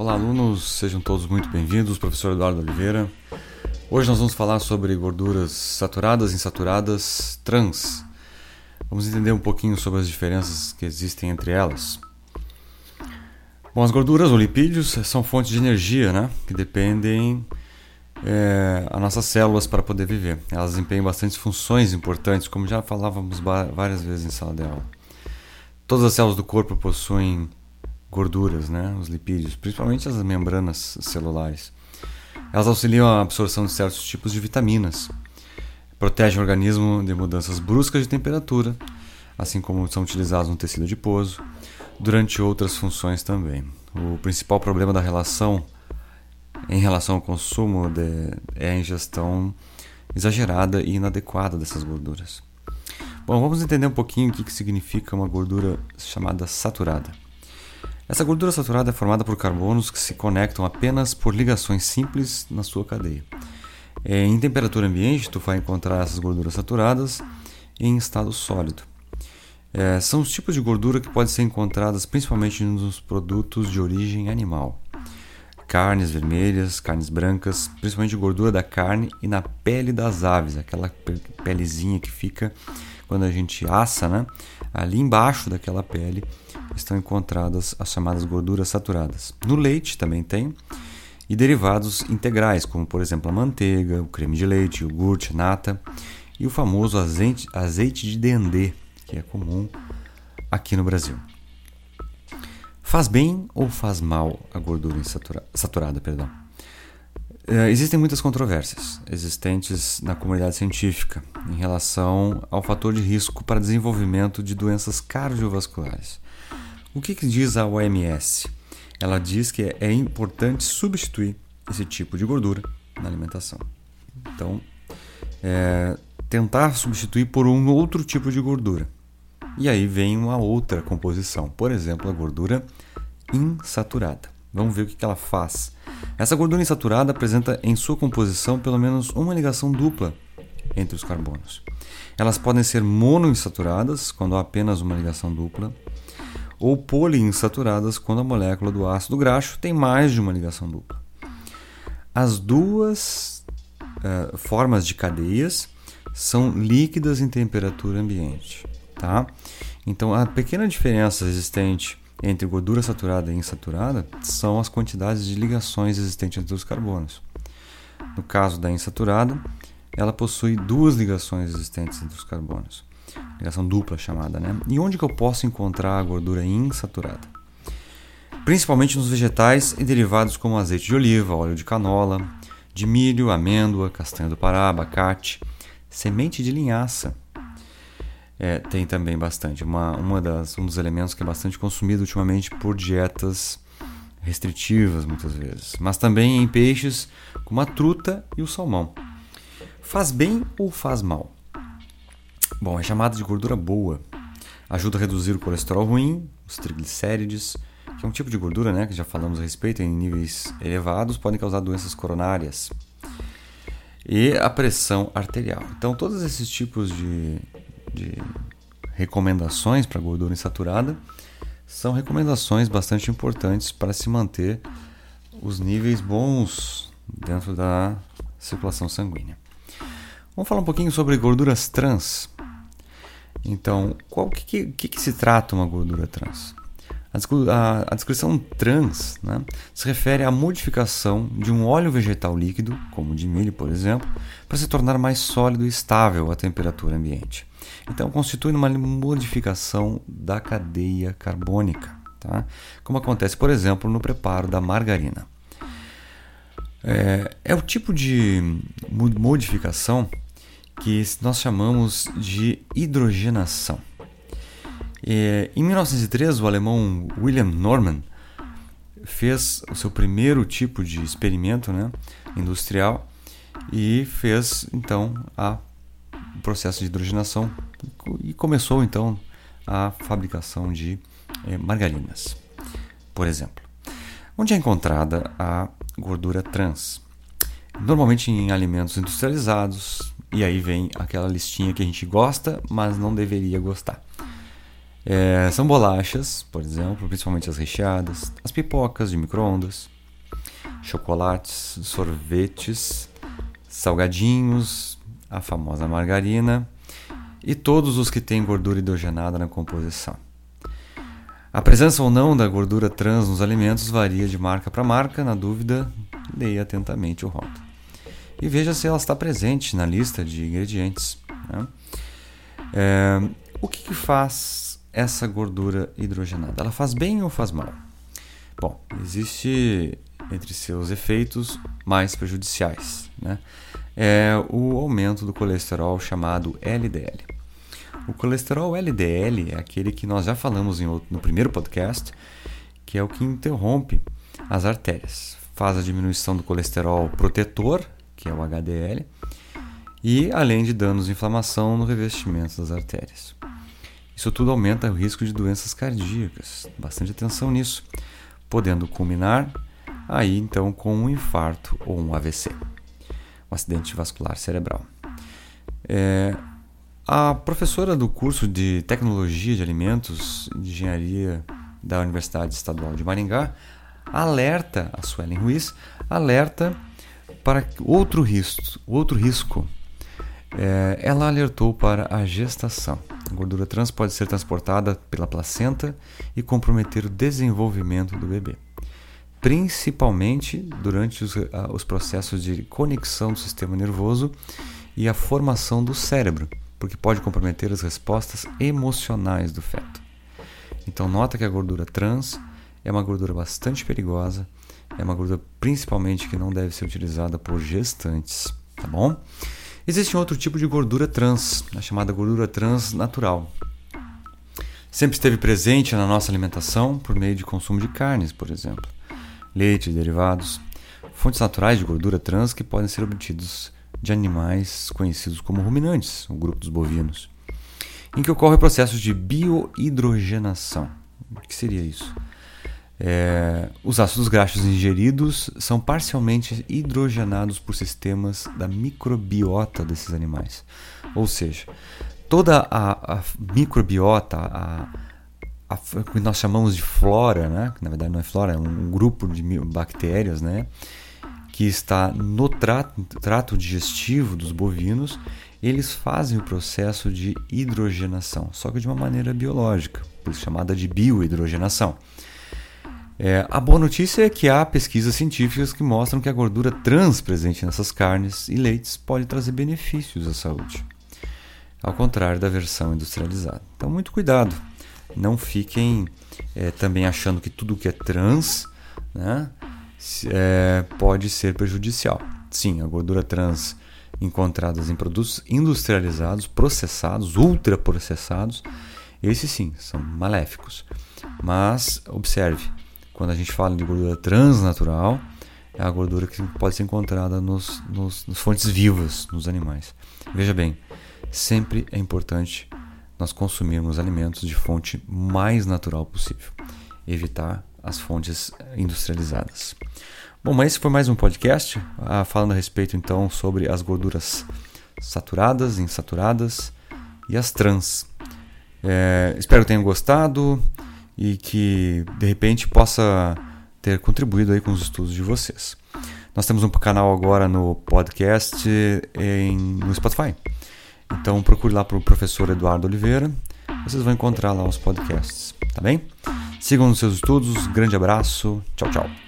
Olá, alunos, sejam todos muito bem-vindos. Professor Eduardo Oliveira. Hoje nós vamos falar sobre gorduras saturadas, insaturadas, trans. Vamos entender um pouquinho sobre as diferenças que existem entre elas. Bom, as gorduras ou lipídios são fontes de energia, né? Que dependem é, as nossas células para poder viver. Elas desempenham bastantes funções importantes, como já falávamos várias vezes em sala de aula. Todas as células do corpo possuem gorduras, né? os lipídios, principalmente as membranas celulares. Elas auxiliam a absorção de certos tipos de vitaminas, protegem o organismo de mudanças bruscas de temperatura, assim como são utilizados no tecido adiposo, durante outras funções também. O principal problema da relação em relação ao consumo de, é a ingestão exagerada e inadequada dessas gorduras. Bom, vamos entender um pouquinho o que, que significa uma gordura chamada saturada. Essa gordura saturada é formada por carbonos que se conectam apenas por ligações simples na sua cadeia. É, em temperatura ambiente, tu vai encontrar essas gorduras saturadas em estado sólido. É, são os tipos de gordura que podem ser encontradas principalmente nos produtos de origem animal. Carnes vermelhas, carnes brancas, principalmente gordura da carne e na pele das aves, aquela pelezinha que fica quando a gente assa, né? Ali embaixo daquela pele estão encontradas as chamadas gorduras saturadas. No leite também tem, e derivados integrais, como por exemplo a manteiga, o creme de leite, o iogurte, nata e o famoso azeite, azeite de dendê, que é comum aqui no Brasil. Faz bem ou faz mal a gordura saturada? Perdão? É, existem muitas controvérsias existentes na comunidade científica em relação ao fator de risco para desenvolvimento de doenças cardiovasculares. O que, que diz a OMS? Ela diz que é importante substituir esse tipo de gordura na alimentação. Então, é, tentar substituir por um outro tipo de gordura. E aí vem uma outra composição, por exemplo, a gordura insaturada. Vamos ver o que ela faz. Essa gordura insaturada apresenta em sua composição pelo menos uma ligação dupla entre os carbonos. Elas podem ser monoinsaturadas, quando há apenas uma ligação dupla, ou poliinsaturadas quando a molécula do ácido graxo tem mais de uma ligação dupla. As duas uh, formas de cadeias são líquidas em temperatura ambiente. Tá? Então, a pequena diferença existente entre gordura saturada e insaturada são as quantidades de ligações existentes entre os carbonos. No caso da insaturada, ela possui duas ligações existentes entre os carbonos ligação dupla chamada, né? E onde que eu posso encontrar a gordura insaturada? Principalmente nos vegetais e derivados como azeite de oliva, óleo de canola, de milho, amêndoa, castanha do Pará, abacate, semente de linhaça. É, tem também bastante. Uma, uma das, um dos elementos que é bastante consumido ultimamente por dietas restritivas, muitas vezes. Mas também em peixes como a truta e o salmão. Faz bem ou faz mal? Bom, é chamada de gordura boa. Ajuda a reduzir o colesterol ruim, os triglicérides, que é um tipo de gordura né, que já falamos a respeito, em níveis elevados, podem causar doenças coronárias. E a pressão arterial. Então, todos esses tipos de, de recomendações para gordura insaturada são recomendações bastante importantes para se manter os níveis bons dentro da circulação sanguínea. Vamos falar um pouquinho sobre gorduras trans. Então, qual que, que, que se trata uma gordura trans? A, a, descrição trans né, se refere à modificação de um óleo vegetal líquido, como o de milho, por exemplo, para se tornar mais sólido e estável à temperatura ambiente. Então, constitui uma modificação da cadeia carbônica, tá? como acontece, por exemplo, no preparo da margarina. É, é o tipo de modificação que nós chamamos de hidrogenação. E, em 1903, o alemão William Norman fez o seu primeiro tipo de experimento né, industrial e fez então a, o processo de hidrogenação e começou então a fabricação de eh, margarinas, por exemplo. Onde é encontrada a gordura trans? Normalmente em alimentos industrializados, e aí vem aquela listinha que a gente gosta, mas não deveria gostar. É, são bolachas, por exemplo, principalmente as recheadas, as pipocas de micro-ondas, chocolates, sorvetes, salgadinhos, a famosa margarina e todos os que têm gordura hidrogenada na composição. A presença ou não da gordura trans nos alimentos varia de marca para marca, na dúvida, leia atentamente o rótulo. E veja se ela está presente na lista de ingredientes. Né? É, o que, que faz essa gordura hidrogenada? Ela faz bem ou faz mal? Bom, existe entre seus efeitos mais prejudiciais, né? É o aumento do colesterol chamado LDL. O colesterol LDL é aquele que nós já falamos outro, no primeiro podcast, que é o que interrompe as artérias. Faz a diminuição do colesterol protetor, que é o HDL, e além de danos de inflamação no revestimento das artérias. Isso tudo aumenta o risco de doenças cardíacas. Bastante atenção nisso, podendo culminar aí então com um infarto ou um AVC, um acidente vascular cerebral. É, a professora do curso de Tecnologia de Alimentos e Engenharia da Universidade Estadual de Maringá alerta, a Suelen Ruiz, alerta para outro risco, outro risco é, ela alertou para a gestação. A gordura trans pode ser transportada pela placenta e comprometer o desenvolvimento do bebê, principalmente durante os, os processos de conexão do sistema nervoso e a formação do cérebro, porque pode comprometer as respostas emocionais do feto. Então, nota que a gordura trans é uma gordura bastante perigosa, é uma gordura principalmente que não deve ser utilizada por gestantes, tá bom? Existe um outro tipo de gordura trans, a chamada gordura trans natural. Sempre esteve presente na nossa alimentação por meio de consumo de carnes, por exemplo, leite, derivados, fontes naturais de gordura trans que podem ser obtidos de animais conhecidos como ruminantes, o grupo dos bovinos, em que ocorre o processo de biohidrogenação. O que seria isso? É, os ácidos graxos ingeridos são parcialmente hidrogenados por sistemas da microbiota desses animais. Ou seja, toda a, a microbiota, a, a, o que nós chamamos de flora, né? que na verdade não é flora, é um grupo de bactérias né? que está no trato, trato digestivo dos bovinos, eles fazem o processo de hidrogenação, só que de uma maneira biológica, por isso chamada de biohidrogenação. É, a boa notícia é que há pesquisas científicas que mostram que a gordura trans presente nessas carnes e leites pode trazer benefícios à saúde, ao contrário da versão industrializada. Então, muito cuidado. Não fiquem é, também achando que tudo que é trans né, é, pode ser prejudicial. Sim, a gordura trans encontradas em produtos industrializados, processados, ultraprocessados, esses sim são maléficos. Mas observe, quando a gente fala de gordura transnatural, é a gordura que pode ser encontrada nos, nos, nos fontes vivas nos animais. Veja bem, sempre é importante nós consumirmos alimentos de fonte mais natural possível. Evitar as fontes industrializadas. Bom, mas esse foi mais um podcast ah, falando a respeito então sobre as gorduras saturadas, insaturadas e as trans. É, espero que tenham gostado e que de repente possa ter contribuído aí com os estudos de vocês. Nós temos um canal agora no podcast em, no Spotify. Então procure lá para o professor Eduardo Oliveira. Vocês vão encontrar lá os podcasts, tá bem? Sigam nos seus estudos. Grande abraço. Tchau, tchau.